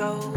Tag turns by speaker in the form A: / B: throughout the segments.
A: throw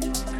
B: Bye.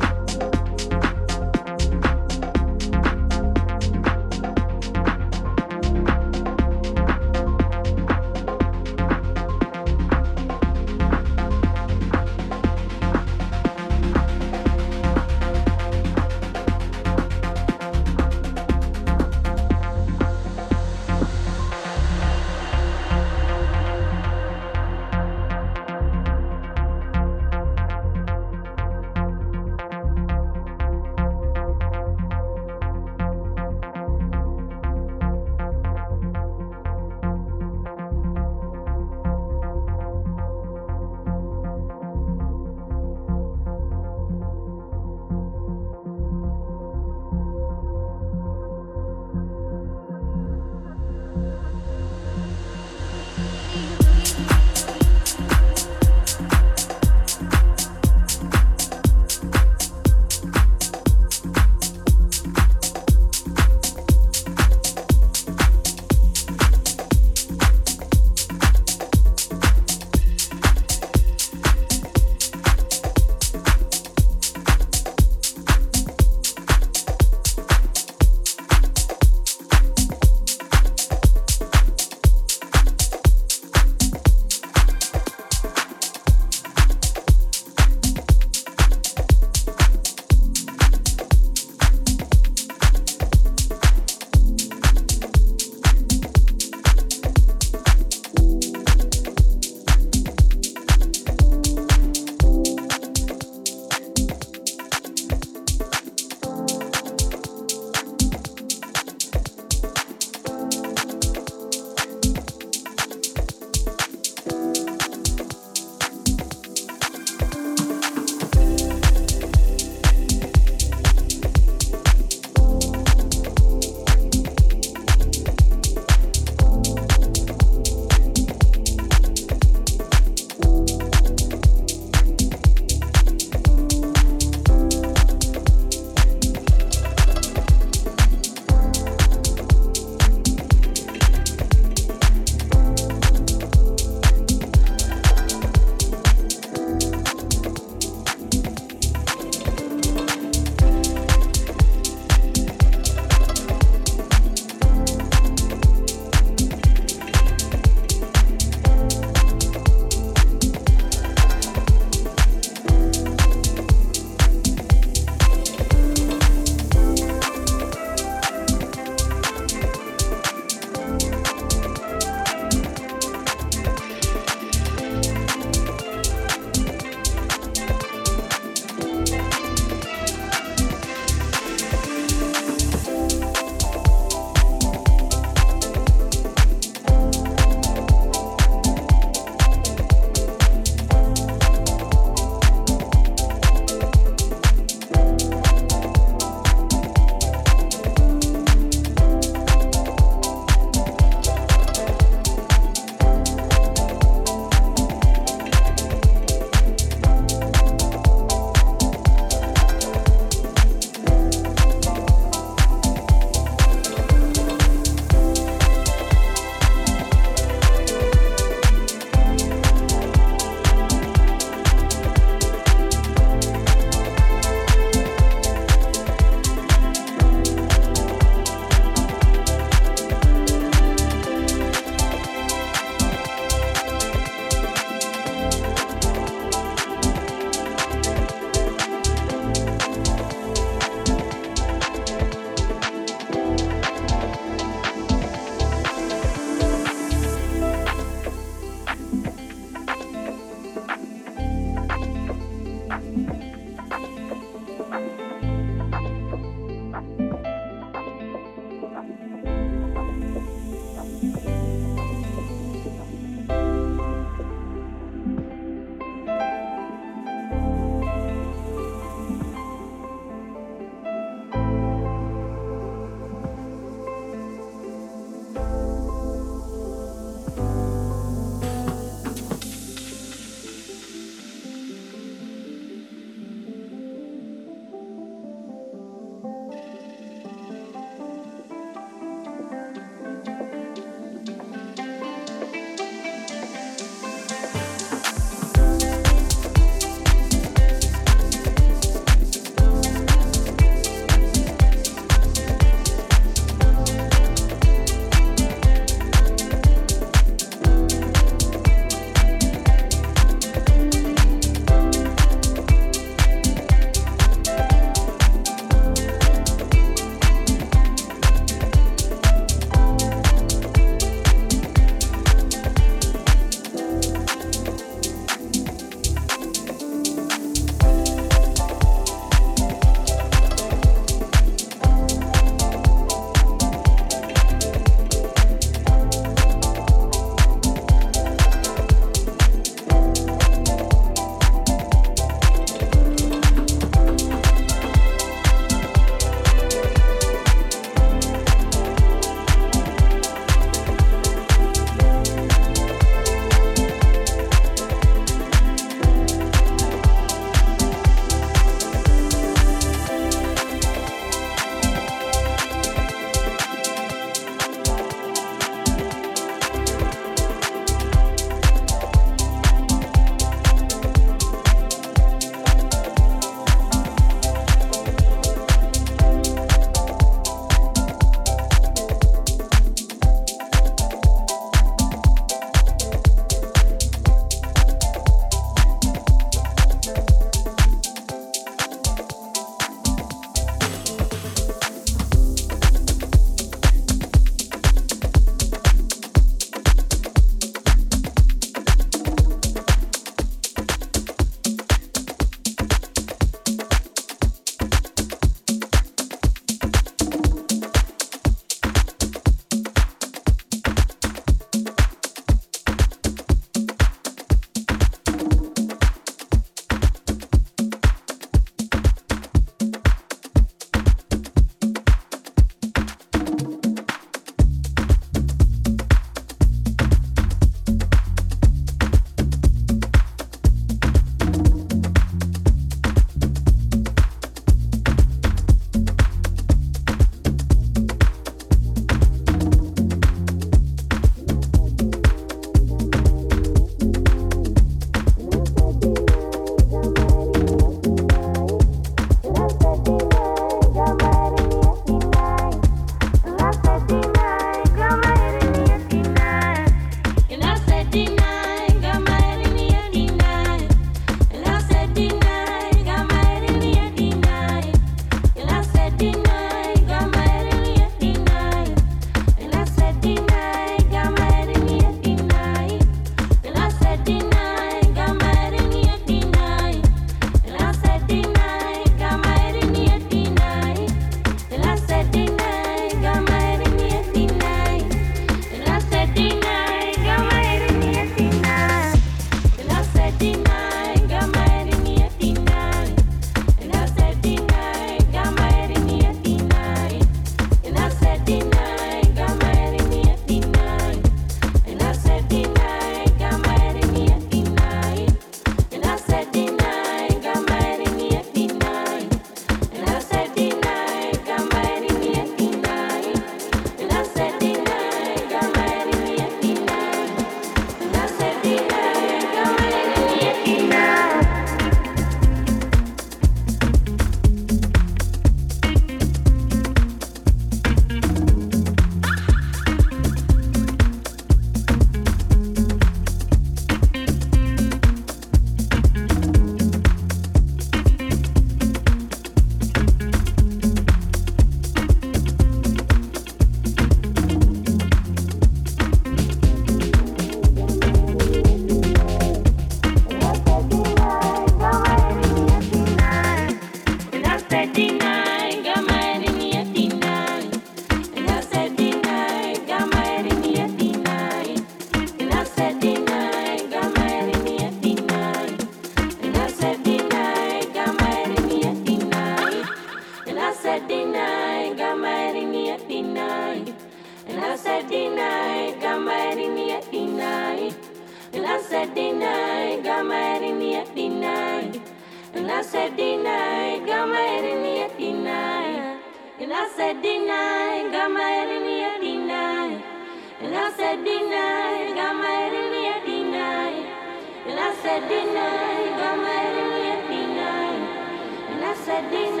B: And